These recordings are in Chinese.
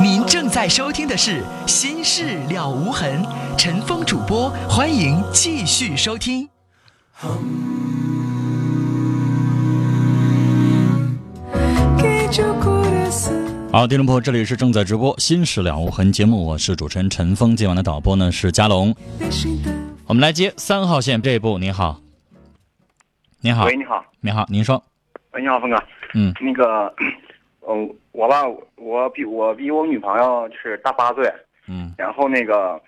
您正在收听的是《心事了无痕》，陈峰主播，欢迎继续收听。好，听众朋友，这里是正在直播《心事了无痕》节目，我是主持人陈峰，今晚的导播呢是佳龙。我们来接三号线这一部，您好，您好，喂，你好，你好，您说，喂，你好，峰哥，嗯。那个，嗯，我吧，我比我比我女朋友就是大八岁，嗯然后那个，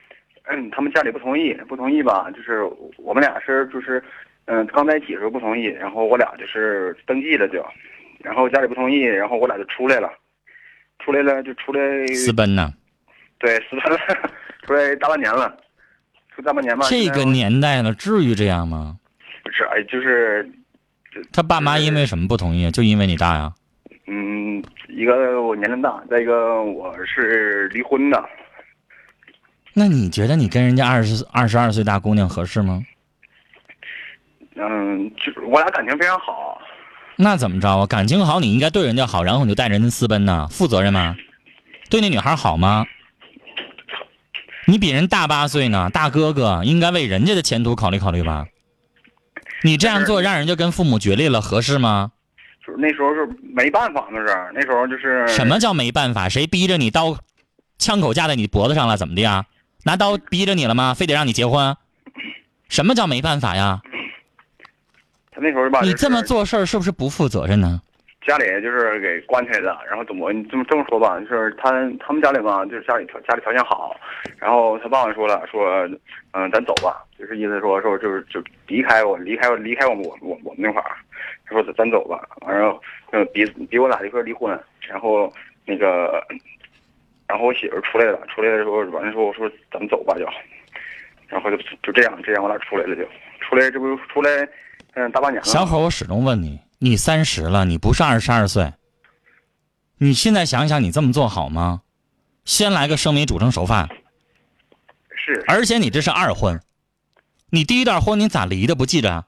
嗯，他们家里不同意，不同意吧，就是我们俩是就是，嗯，刚在一起的时候不同意，然后我俩就是登记了就，然后家里不同意，然后我俩就出来了，出来了就出来，私奔呢？对，私奔了，出来大半年了，出大半年吧，这个年代了，至于这样吗？不是，哎，就是，他爸妈因为什么不同意？就因为你大呀？嗯，一个我年龄大，再一个我是离婚的。那你觉得你跟人家二十二十二岁大姑娘合适吗？嗯，就是我俩感情非常好，那怎么着啊？感情好，你应该对人家好，然后你就带着人家私奔呢？负责任吗？对那女孩好吗？你比人大八岁呢，大哥哥应该为人家的前途考虑考虑吧？你这样做让人家跟父母决裂了，合适吗？就是那时候是没办法，那是那时候就是什么叫没办法？谁逼着你刀，枪口架在你脖子上了？怎么的呀？拿刀逼着你了吗？非得让你结婚？什么叫没办法呀？他那时候吧，就是你这么做事儿是不是不负责任呢？家里就是给关起来的，然后怎么你这么这么说吧，就是他他们家里吧，就是家里条家里条件好，然后他爸爸说了，说嗯、咱走吧，就是意思说说就是就离开我离开我离开我们我我我们那块儿，他说咱走吧，完了嗯逼逼我俩一块儿离婚，然后那个然后我媳妇出来了，出来的时候完了说我说咱们走吧就，然后就就这样这样我俩出来了就，出来这不出来嗯大半年了，小伙，我始终问你，你三十了，你不是二十二岁，你现在想想，你这么做好吗？先来个生米煮成熟饭，是。而且你这是二婚，你第一段婚你咋离的不记着啊？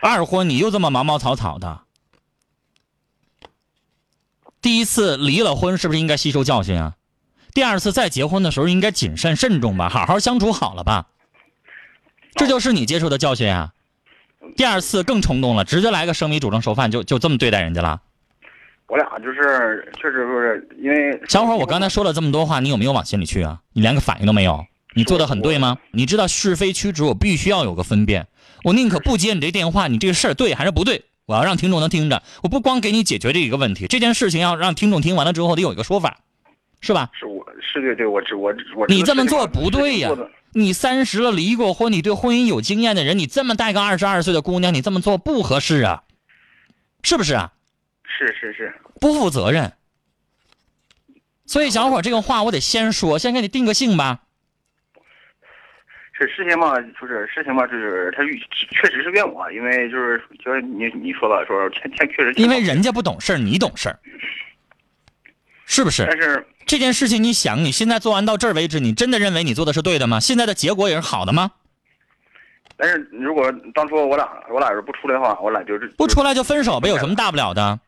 二婚你又这么毛毛草草的，第一次离了婚是不是应该吸收教训啊？第二次再结婚的时候应该谨慎慎重吧，好好相处好了吧？这就是你接受的教训啊！第二次更冲动了，直接来个生米煮成熟饭，就就这么对待人家了。我俩就是确实不是因为小伙，我刚才说了这么多话，你有没有往心里去啊？你连个反应都没有，你做的很对吗？你知道是非曲直，我必须要有个分辨。我宁可不接你这电话，你这个事儿对还是不对？我要让听众能听着，我不光给你解决这一个问题，这件事情要让听众听完了之后得有一个说法，是吧？是我是对对，我知我知我你这么做不对呀你三十了，离过婚，你对婚姻有经验的人，你这么带个二十二岁的姑娘，你这么做不合适啊，是不是啊？是是是，不负责任。所以小伙儿这个话我得先说，先给你定个性吧。是事情嘛，就是事情嘛，就是他确实是怨我，因为就是就是你你说吧说欠欠确实因为人家不懂事儿，你懂事儿，是不是？但是这件事情你想，你现在做完到这儿为止，你真的认为你做的是对的吗？现在的结果也是好的吗？但是如果当初我俩我俩要是不出来的话，我俩就是不出来就分手呗，有什么大不了的？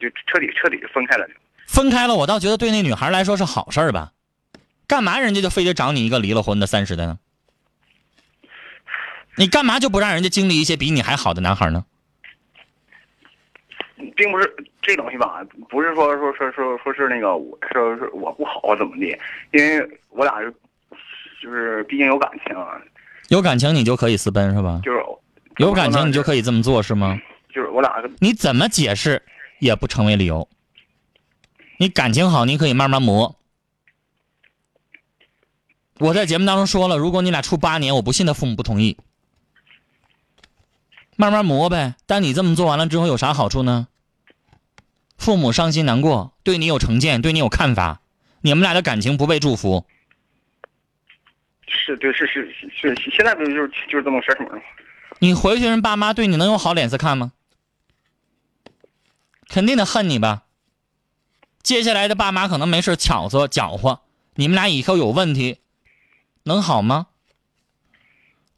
就彻底彻底分开了。分开了，我倒觉得对那女孩来说是好事儿吧。干嘛人家就非得找你一个离了婚的三十的呢？你干嘛就不让人家经历一些比你还好的男孩呢？并不是这东西吧，不是说说说说说是那个我说是我不好啊怎么的，因为我俩是就是毕竟有感情啊，有感情你就可以私奔是吧？就是有感情你就可以这么做是吗？就是我俩你怎么解释也不成为理由。你感情好，你可以慢慢磨。我在节目当中说了，如果你俩处八年，我不信他父母不同意。慢慢磨呗。但你这么做完了之后有啥好处呢？父母伤心难过，对你有成见，对你有看法，你们俩的感情不被祝福。是对是是是是，现在不就是就是这么事儿吗？你回去人爸妈对你能有好脸色看吗？肯定得恨你吧。接下来的爸妈可能没事巧子搅和，你们俩以后有问题，能好吗？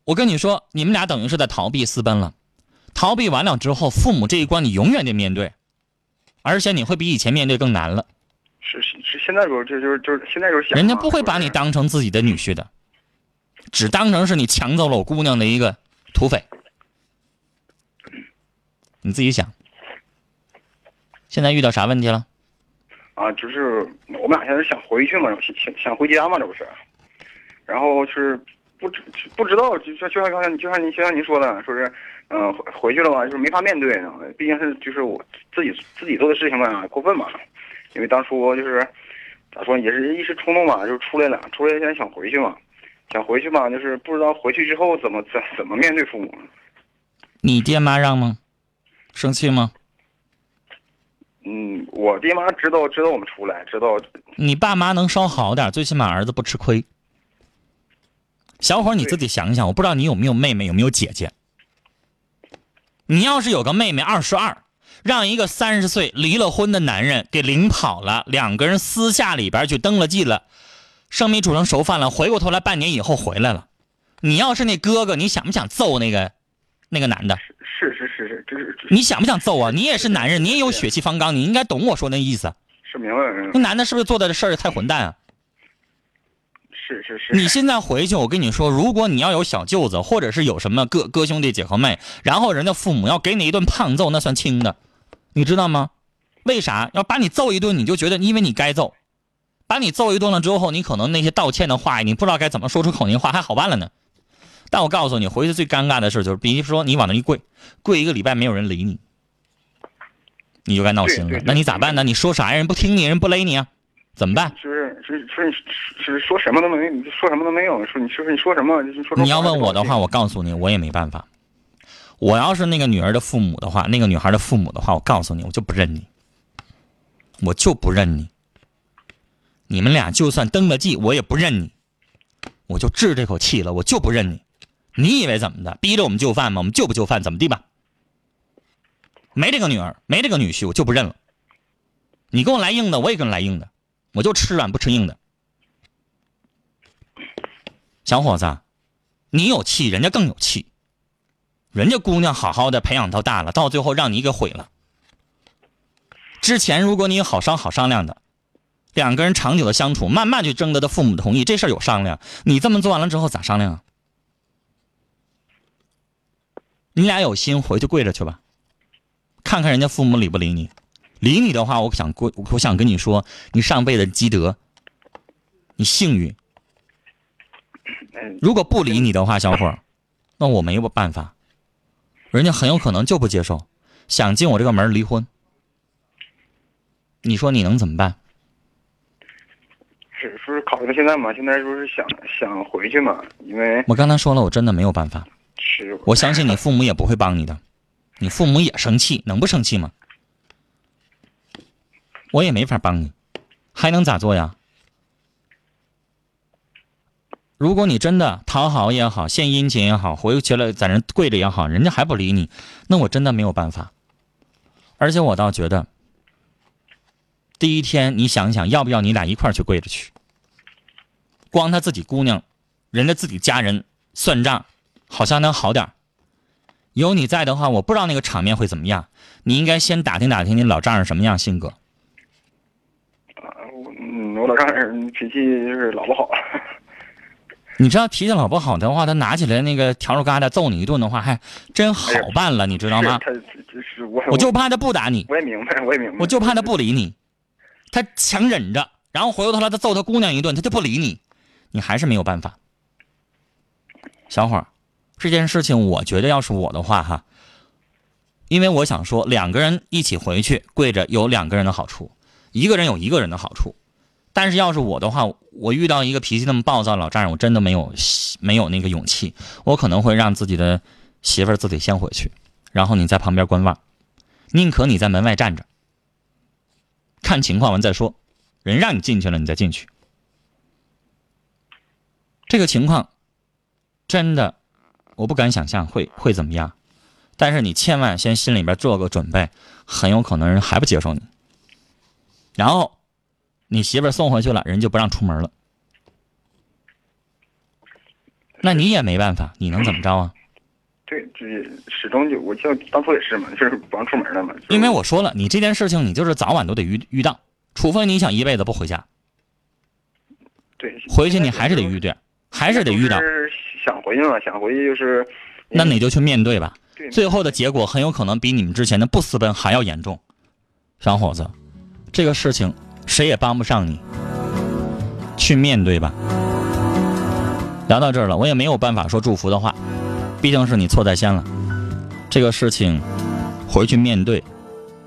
我跟你说，你们俩等于是在逃避私奔了，逃避完了之后，父母这一关你永远得面对。而且你会比以前面对更难了。是是是，现在就是就就是就是现在就是想，人家不会把你当成自己的女婿的，只当成是你抢走了我姑娘的一个土匪。你自己想，现在遇到啥问题了？啊，就是我们俩现在想回去嘛，想想想回家嘛，这不是？然后是不知不知道，就像就像刚才就像您就像您说的，说是嗯、回回去了吧，就是没法面对呢，毕竟是就是我自己自己做的事情吧，过分嘛。因为当初就是咋说，也是一时冲动吧，就是出来了，出来现在想回去嘛，想回去嘛，就是不知道回去之后怎么怎怎么面对父母。你爹妈让吗？生气吗？嗯，我爹妈知道知道我们出来，知道你爸妈能稍好点，最起码儿子不吃亏。小伙儿，你自己想想，我不知道你有没有妹妹，有没有姐姐。你要是有个妹妹二十二，让一个三十岁离了婚的男人给领跑了，两个人私下里边去登了记了，生米煮成熟饭了，回过头来半年以后回来了，你要是那哥哥，你想不想揍那个那个男的？是是是是，这是你想不想揍啊？你也是男人，你也有血气方刚，你应该懂我说那意思。是明白明白，那男的是不是做的事儿太混蛋啊？是是是。你现在回去，我跟你说，如果你要有小舅子，或者是有什么哥哥兄弟姐和妹，然后人家父母要给你一顿胖揍，那算轻的，你知道吗？为啥要把你揍一顿？你就觉得因为你该揍，把你揍一顿了之后，你可能那些道歉的话，你不知道该怎么说出口那话还好办了呢。但我告诉你，回去最尴尬的事就是，比如说你往那一跪，跪一个礼拜没有人理你，你就该闹心了。那你咋办呢？你说啥呀？人不听你，人不勒你啊？怎么办？就是是是是说什么都没，你说什么都没有。说你说你说什么？你说你要问我的话，我告诉你，我也没办法。我要是那个女儿的父母的话，那个女孩的父母的话，我告诉你，我就不认你，我就不认你。你们俩就算登了记，我也不认你，我就治这口气了，我就不认你。你以为怎么的？逼着我们就范吗？我们就不就范，怎么地吧？没这个女儿，没这个女婿，我就不认了。你跟我来硬的，我也跟你来硬的，我就吃软不吃硬的。小伙子，你有气，人家更有气。人家姑娘好好的培养到大了，到最后让你给毁了。之前如果你好商好商量的，两个人长久的相处，慢慢去征得的父母同意，这事儿有商量。你这么做完了之后咋商量啊？你俩有心回去跪着去吧，看看人家父母理不理你。理你的话，我想过，我想跟你说，你上辈子积德，你幸运。嗯如果不理你的话，小伙儿，那我没有办法，人家很有可能就不接受，想进我这个门儿离婚。你说你能怎么办？是说是考虑到现在嘛，现在就是想想回去嘛，因为我刚才说了，我真的没有办法。是我相信你父母也不会帮你的，你父母也生气，能不生气吗？我也没法帮你，还能咋做呀？如果你真的讨好也好，献殷勤也好，回去了在人跪着也好，人家还不理你，那我真的没有办法。而且我倒觉得，第一天你想想，要不要你俩一块去跪着去？光他自己姑娘，人家自己家人算账，好像能好点有你在的话，我不知道那个场面会怎么样。你应该先打听打听你老丈人什么样性格。嗯，我老丈人脾气就是老不好，你知道脾气老不好的话，他拿起来那个笤帚疙瘩揍你一顿的话，还真好办了，你知道吗？他就是我，我就怕他不打你，我也明白，我也明白，我就怕他不理你，他强忍着，然后回过头来他揍他姑娘一顿，他就不理你，你还是没有办法。小伙儿，这件事情我觉得要是我的话哈，因为我想说两个人一起回去跪着有两个人的好处，一个人有一个人的好处。但是要是我的话，我遇到一个脾气那么暴躁老丈人，我真的没有没有那个勇气，我可能会让自己的媳妇儿自己先回去，然后你在旁边观望，宁可你在门外站着，看情况完再说，人让你进去了，你再进去。这个情况真的我不敢想象会会怎么样，但是你千万先心里边做个准备，很有可能人还不接受你，然后你媳妇儿送回去了，人就不让出门了，那你也没办法，你能怎么着啊？对，就是始终就我就当初也是嘛，就是不让出门了嘛。因为我说了，你这件事情你就是早晚都得遇遇到，除非你想一辈子不回家，对回去你还是得遇对，还是得遇到，想回去嘛，想回去就是。那你就去面对吧。对最后的结果很有可能比你们之前的不私奔还要严重，小伙子，这个事情谁也帮不上你，去面对吧。聊到这儿了，我也没有办法说祝福的话，毕竟是你错在先了。这个事情回去面对，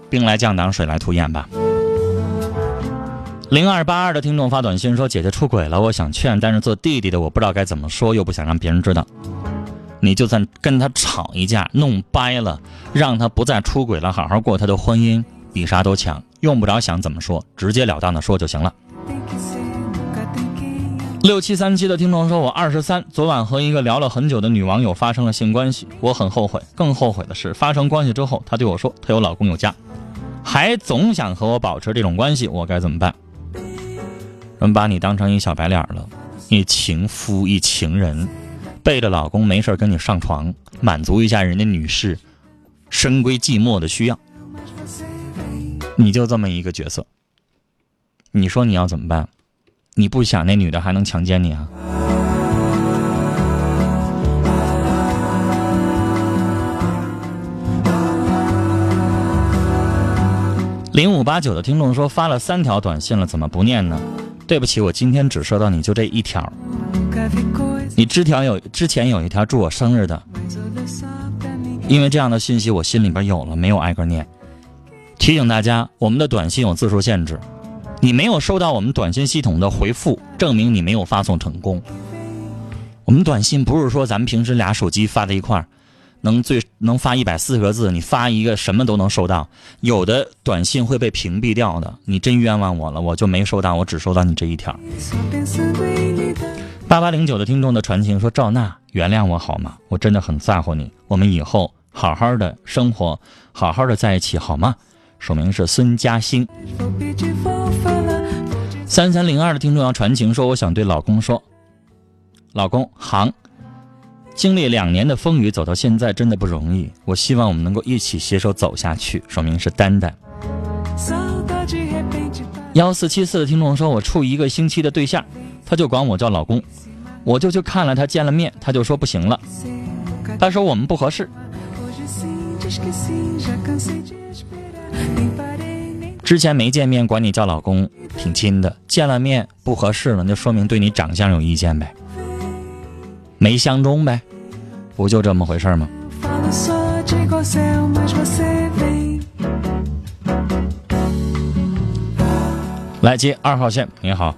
兵来将挡，水来土掩吧。零二八二的听众发短信说：“姐姐出轨了，我想劝，但是做弟弟的我不知道该怎么说，又不想让别人知道。你就算跟他吵一架，弄掰了，让他不再出轨了，好好过他的婚姻，比啥都强。用不着想怎么说，直截了当的说就行了。”六七三七的听众说：“我二十三，昨晚和一个聊了很久的女网友发生了性关系，我很后悔。更后悔的是，发生关系之后，她对我说她有老公有家，还总想和我保持这种关系，我该怎么办？人把你当成一小白脸了，一情夫一情人，背着老公没事跟你上床，满足一下人家女士深闺寂寞的需要，你就这么一个角色，你说你要怎么办？”你不想那女的还能强奸你啊？零五八九的听众说发了三条短信了，怎么不念呢？对不起，我今天只收到你就这一条。你之条有之前有一条祝我生日的，因为这样的信息我心里边有了，没有挨个念。提醒大家，我们的短信有字数限制。你没有收到我们短信系统的回复，证明你没有发送成功。我们短信不是说咱们平时俩手机发在一块儿，能最能发一百四十个字，你发一个什么都能收到。有的短信会被屏蔽掉的，你真冤枉我了，我就没收到，我只收到你这一条。八八零九的听众的传情说：“赵娜，原谅我好吗？我真的很在乎你，我们以后好好的生活，好好的在一起好吗？”署名是孙嘉欣。三三零二的听众要传情说：“我想对老公说，老公，行，经历两年的风雨走到现在真的不容易，我希望我们能够一起携手走下去。”署名是丹丹。幺四七四的听众说：“我处一个星期的对象，他就管我叫老公，我就去看了他，见了面，他就说不行了，他说我们不合适。”之前没见面，管你叫老公，挺亲的；见了面不合适了，那说明对你长相有意见呗，没相中呗，不就这么回事吗？来接二号线，你好，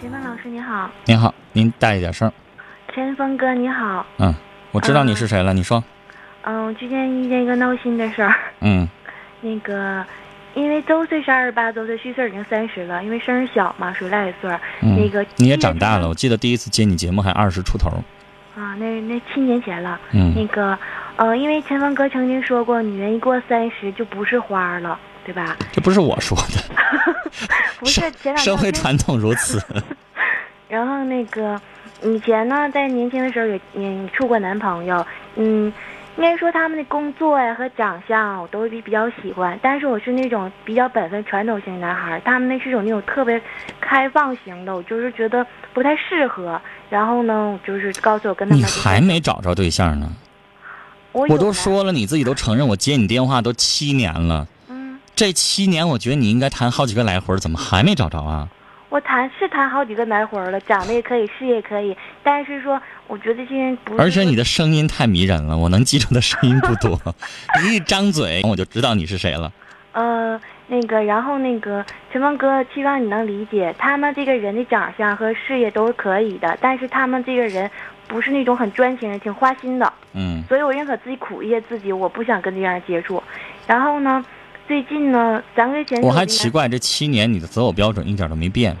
陈峰老师你好，你好，您大一点声。陈峰哥你好，嗯，我知道你是谁了，你说。嗯，我最近遇见一个闹心的事儿。嗯。那个，因为周岁是二十八周岁，虚岁已经三十了。因为生日小嘛，属赖岁儿。那个你也长大了，我记得第一次接你节目还二十出头。啊，那那七年前了。嗯。那个，呃，因为前方哥曾经说过，女人一过三十就不是花了，对吧？这不是我说的。不是前两社会传统如此。然后那个，以前呢，在年轻的时候也也处过男朋友，嗯。应该说他们的工作呀和长相我都比比较喜欢，但是我是那种比较本分传统型男孩，他们那是种那种特别开放型的，我就是觉得不太适合。然后呢，就是告诉我跟他们。你还没找着对象呢？我我都说了，你自己都承认，我接你电话都七年了。嗯。这七年，我觉得你应该谈好几个来回，怎么还没找着啊？我谈是谈好几个来回了，长得也可以，事业也可以，但是说我觉得这人不。而且你的声音太迷人了，我能记住的声音不多，你一张嘴我就知道你是谁了。呃，那个，然后那个陈峰哥，希望你能理解，他们这个人的长相和事业都是可以的，但是他们这个人不是那种很专情的，挺花心的。嗯。所以我认可自己苦一些，自己我不想跟这样人接触。然后呢？最近呢，三个月前我还奇怪，这七年你的择偶标准一点都没变。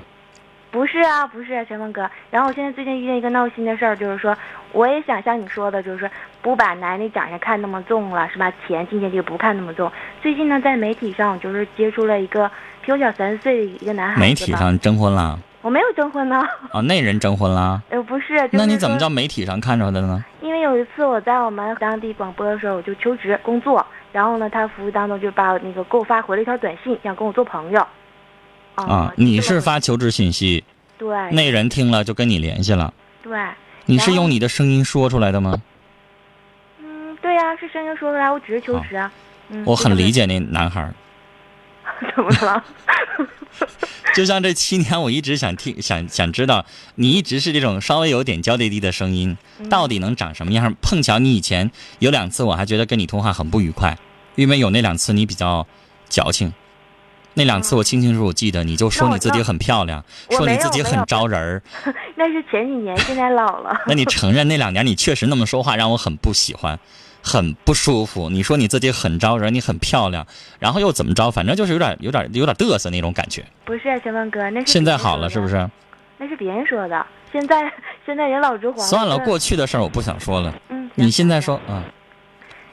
不是啊，不是啊，陈峰哥。然后我现在最近遇见一个闹心的事儿，就是说，我也想像你说的，就是说，不把男的长相看那么重了，是吧？钱、金钱这个不看那么重。最近呢，在媒体上我就是接触了一个比我小三岁的一个男孩子。媒体上征婚了？我没有征婚呢。啊，那人征婚了？呃，不是。就是那你怎么说叫媒体上看着的呢？因为有一次我在我们当地广播的时候，我就求职工作，然后呢，他服务当中就把我那个给我发回了一条短信，想跟我做朋友。啊，你是发求职信息，对那人听了就跟你联系了。对，你是用你的声音说出来的吗？嗯，对呀、是声音说出来，我只是求职啊。嗯，我很理解。那男孩儿，怎么了？就像这七年，我一直想听，想想知道，你一直是这种稍微有点娇滴滴的声音，嗯到底能长什么样？碰巧你以前有两次，我还觉得跟你通话很不愉快，因为有那两次你比较矫情。那两次我清清楚楚记得，你就说你自己很漂亮，说你自己很招人儿。那是前几年，现在老了。那你承认那两年你确实那么说话，让我很不喜欢，很不舒服。你说你自己很招人，你很漂亮，然后又怎么着？反正就是有点、有点、有点嘚瑟那种感觉。不是小文哥，那是现在好了是不？是？那是别人说的。现在现在人老珠黄。算了，过去的事儿我不想说了。嗯，你现在说，嗯，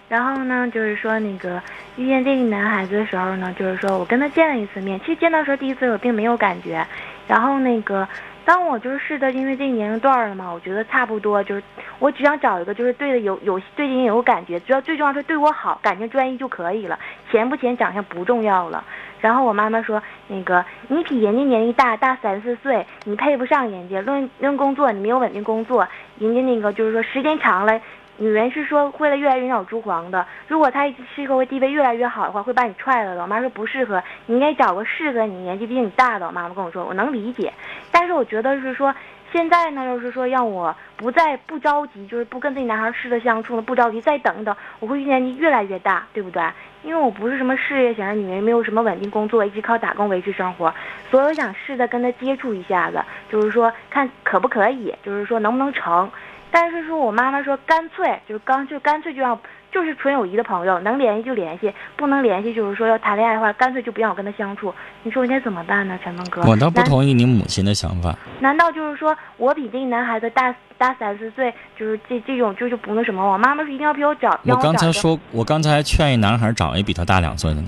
然后呢，就是说那个遇见这个男孩子的时候呢，就是说我跟他见了一次面，其实见到时候第一次我并没有感觉，然后那个当我就是试的，因为这个年龄段了嘛，我觉得差不多，就是我只想找一个就是对的有有对人有感觉，只要最重要是对我好，感情专一就可以了，钱不钱长相不重要了。然后我妈妈说，那个你比人家年龄大大三四岁，你配不上人家。论论工作，你没有稳定工作，人家那个就是说时间长了，女人是说会了越来越脑珠黄的。如果她适合地位越来越好的话，会把你踹了的。我妈说不适合，你应该找个适合你年纪比你大的。我妈妈跟我说，我能理解，但是我觉得是说。现在呢，要是说让我不再不着急，就是不跟这男孩试着相处了，不着急，再等等，我会年纪越来越大，对不对？因为我不是什么事业型的女人，没有什么稳定工作，一直靠打工维持生活，所以我想试着跟他接触一下子，就是说看可不可以，就是说能不能成。但是说我妈妈说干脆就是刚就干脆就让就是纯友谊的朋友，能联系就联系，不能联系就是说要谈恋爱的话，干脆就不让我跟他相处。你说我应该怎么办呢，陈峰哥？我倒不同意你母亲的想法。难道就是说我比这个男孩子大大三四岁，就是这这种就是不那什么？我妈妈说一定要比我找，我刚才说，我刚才还劝一男孩找一比他大两岁的呢，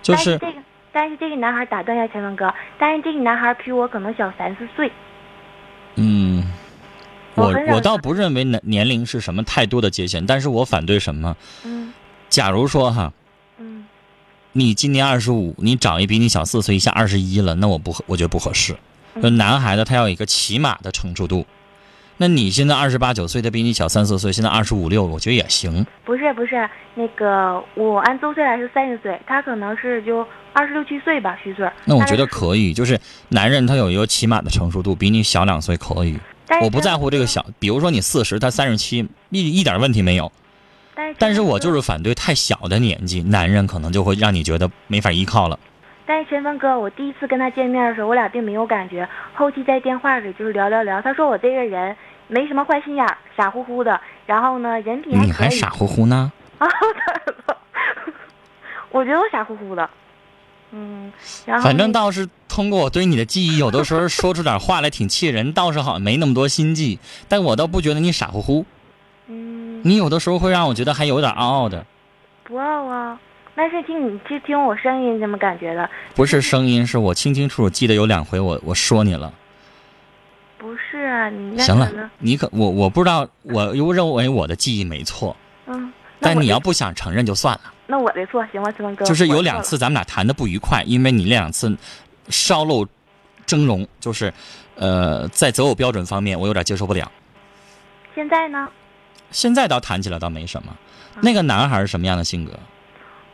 就是但是这个，但是这个男孩打断一下陈文哥，但是这个男孩比我可能小三四岁。嗯，我我倒不认为年年龄是什么太多的界限，但是我反对什么？嗯假如说哈，嗯你今年二十五，你找一比你小四岁，一下二十一了，那我不合，我觉得不合适。嗯就男孩子他要有一个起码的成熟度。那你现在二十八九岁，他比你小三四岁，现在二十五六，我觉得也行。不是不是，那个我按周岁来是三十岁，他可能是就二十六七岁吧，虚岁。那我觉得。可以，就是男人他有一个起码的成熟度，比你小两岁可以。我不在乎这个小，比如说你四十，他三十七，一一点问题没有。但是但是我就是反对太小的年纪，男人可能就会让你觉得没法依靠了。但是陈峰哥，我第一次跟他见面的时候，我俩并没有感觉。后期在电话里就是聊聊聊，他说我这个人没什么坏心眼儿，傻乎乎的。然后呢，人品还。你还傻乎乎呢？啊！我觉得我傻乎乎的。嗯，然后反正倒是通过我对你的记忆，有的时候说出点话来挺气人，倒是好像没那么多心计。但我倒不觉得你傻乎乎，嗯你有的时候会让我觉得还有点傲傲的。不傲啊，那是听你听听我声音怎么感觉的，不是声音，是我清清楚楚记得有两回我我说你了。不是啊？你那行了，你可我我不知道，我又认为我的记忆没错，但你要不想承认就算了。那我的错，行吗，志文哥，就是有两次咱们俩谈的不愉快，因为你那两次稍露峥嵘，就是呃在择偶标准方面我有点接受不了。现在呢？现在倒谈起来倒没什么。那个男孩是什么样的性格？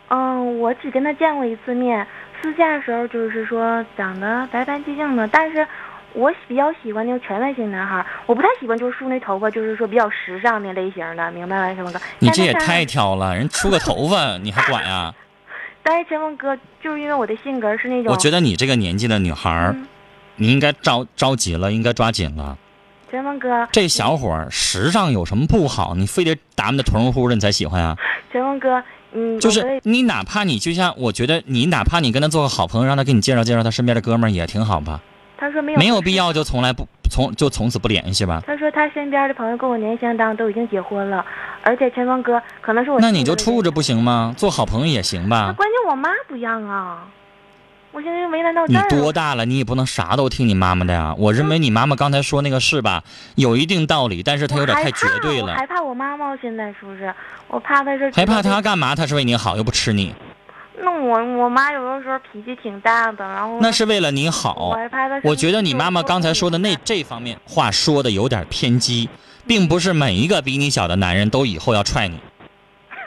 嗯，我只跟他见过一次面，私下的时候就是说长得白白净净的，但是我比较喜欢那种权威型男孩，我不太喜欢就是梳那头发，就是说比较时尚那类型的，明白了什么哥？你这也太挑了，人梳个头发你还管呀？但是陈峰哥就是因为我的性格是那种，我觉得你这个年纪的女孩儿，嗯你应该着着急了，应该抓紧了。陈峰哥，这小伙儿时尚有什么不好？你非得打扮的团乎乎的你才喜欢啊？陈峰哥，嗯，就是你哪怕你就像我觉得你哪怕你跟他做个好朋友，让他给你介绍介绍他身边的哥们儿也挺好吧？他说没有没有必要就从来不从就从此不联系吧？他说他身边的朋友跟我年龄相当，都已经结婚了，而且陈峰哥可能是我那你就处着不行吗？做好朋友也行那吧？关键我妈不让啊，我现在就为难到这你。多大了？你也不能啥都听你妈妈的呀。我认为你妈妈刚才说那个是吧，有一定道理，但是她有点太绝对了。我害怕我妈妈现在是不是？我怕她是害怕她干嘛？她是为你好，又不吃你，那我我妈有的时候脾气挺大的，然后那是为了你我好。害怕她。我觉得你妈妈刚才说的那这方面话说的有点偏激，并不是每一个比你小的男人都以后要踹你，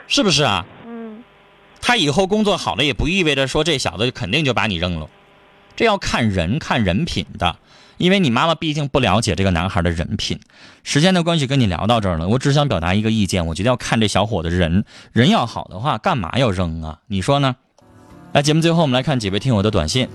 是不是啊？嗯，他以后工作好了，也不意味着说这小子肯定就把你扔了，这要看人看人品的。因为你妈妈毕竟不了解这个男孩的人品。时间的关系，跟你聊到这儿了，我只想表达一个意见，我觉得要看这小伙子人，人要好的话，干嘛要扔啊？你说呢？来，节目最后我们来看几位听友的短信。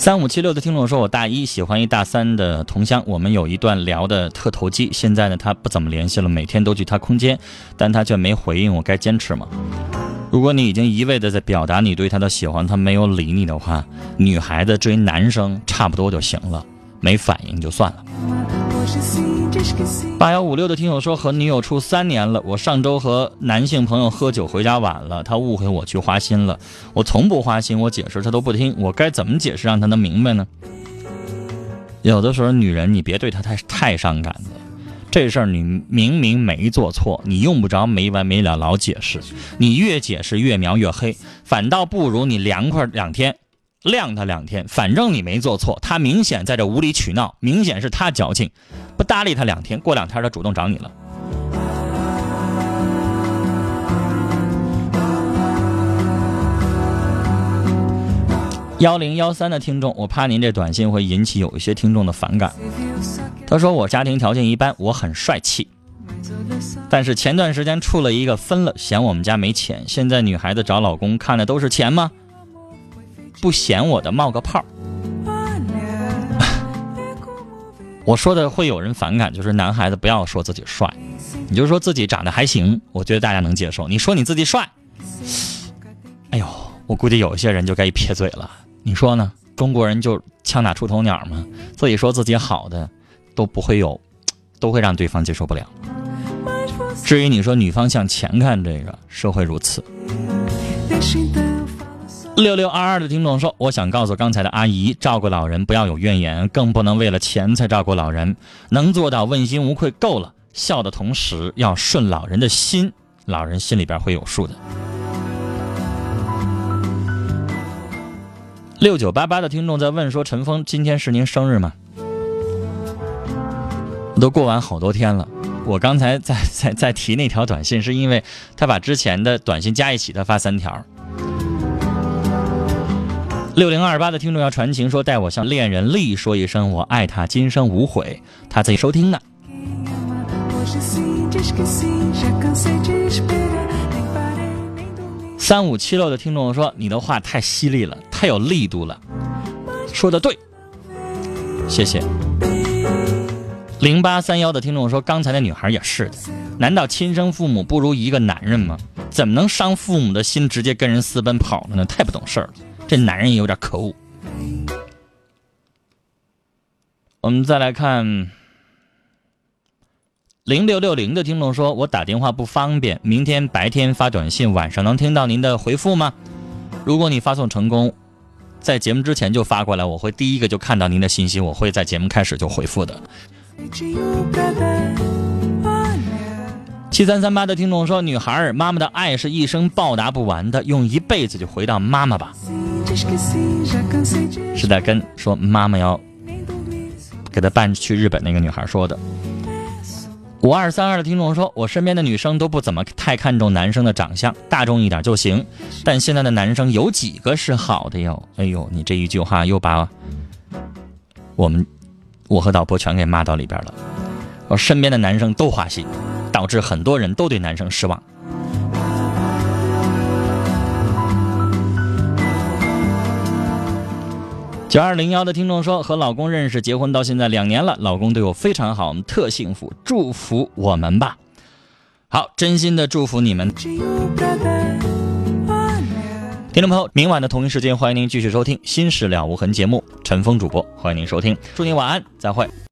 三五七六的听众说：“我大一喜欢一大三的同乡，我们有一段聊的特投机。现在呢，他不怎么联系了，每天都去他空间，但他却没回应。我该坚持吗？如果你已经一味的在表达你对他的喜欢，他没有理你的话，女孩子追男生差不多就行了，没反应就算了。”八幺五六的听友说，和女友处三年了，我上周和男性朋友喝酒回家晚了，他误会我去花心了。我从不花心，我解释他都不听，我该怎么解释让他能明白呢？有的时候，女人你别对她太太伤感了，这事儿你明明没做错，你用不着没完没了老解释，你越解释越描越黑，反倒不如你凉快两天。晾他两天，反正你没做错，他明显在这无理取闹，明显是他矫情，不搭理他两天，过两天他主动找你了。幺零幺三的听众，我怕您这短信会引起有一些听众的反感。他说我家庭条件一般，我很帅气，但是前段时间处了一个分了，嫌我们家没钱，现在女孩子找老公看的都是钱吗？不嫌我的冒个泡，我说的会有人反感，就是男孩子不要说自己帅，你就说自己长得还行，我觉得大家能接受。你说你自己帅，哎呦，我估计有些人就该一撇嘴了。你说呢？中国人就枪打出头鸟吗？自己说自己好的，都不会有，都会让对方接受不了。至于你说女方向前看，这个社会如此。六六二二的听众说：“我想告诉刚才的阿姨，照顾老人不要有怨言，更不能为了钱才照顾老人，能做到问心无愧够了。笑的同时要顺老人的心，老人心里边会有数的。”六九八八的听众在问说：“陈峰，今天是您生日吗？”都过完好多天了，我刚才在在在提那条短信，是因为他把之前的短信加一起，他发三条。六零二八的听众要传情说：“带我向恋人丽说一声，我爱他，今生无悔。”他在收听呢。三五七六的听众说：“你的话太犀利了，太有力度了，说的对，谢谢。”零八三幺的听众说：“刚才那女孩也是的，难道亲生父母不如一个男人吗？怎么能伤父母的心，直接跟人私奔跑了呢？太不懂事儿了。”这男人也有点可恶。我们再来看零六六零的听众说：“我打电话不方便，明天白天发短信，晚上能听到您的回复吗？如果你发送成功，在节目之前就发过来，我会第一个就看到您的信息，我会在节目开始就回复的。”七三三八的听众说：“女孩，妈妈的爱是一生报答不完的，用一辈子就回到妈妈吧。”是在跟说妈妈要给她办去日本那个女孩说的。五二三二的听众说：“我身边的女生都不怎么太看重男生的长相，大众一点就行。但现在的男生有几个是好的哟？哎呦，你这一句话又把我们我和导播全给骂到里边了。我身边的男生都花心，导致很多人都对男生失望。”九二零幺的听众说，和老公认识结婚到现在两年了，老公对我非常好，我们特幸福，祝福我们吧。好，真心的祝福你们。听众朋友，明晚的同一时间，欢迎您继续收听《新事了无痕》节目，陈峰主播，欢迎您收听，祝您晚安，再会。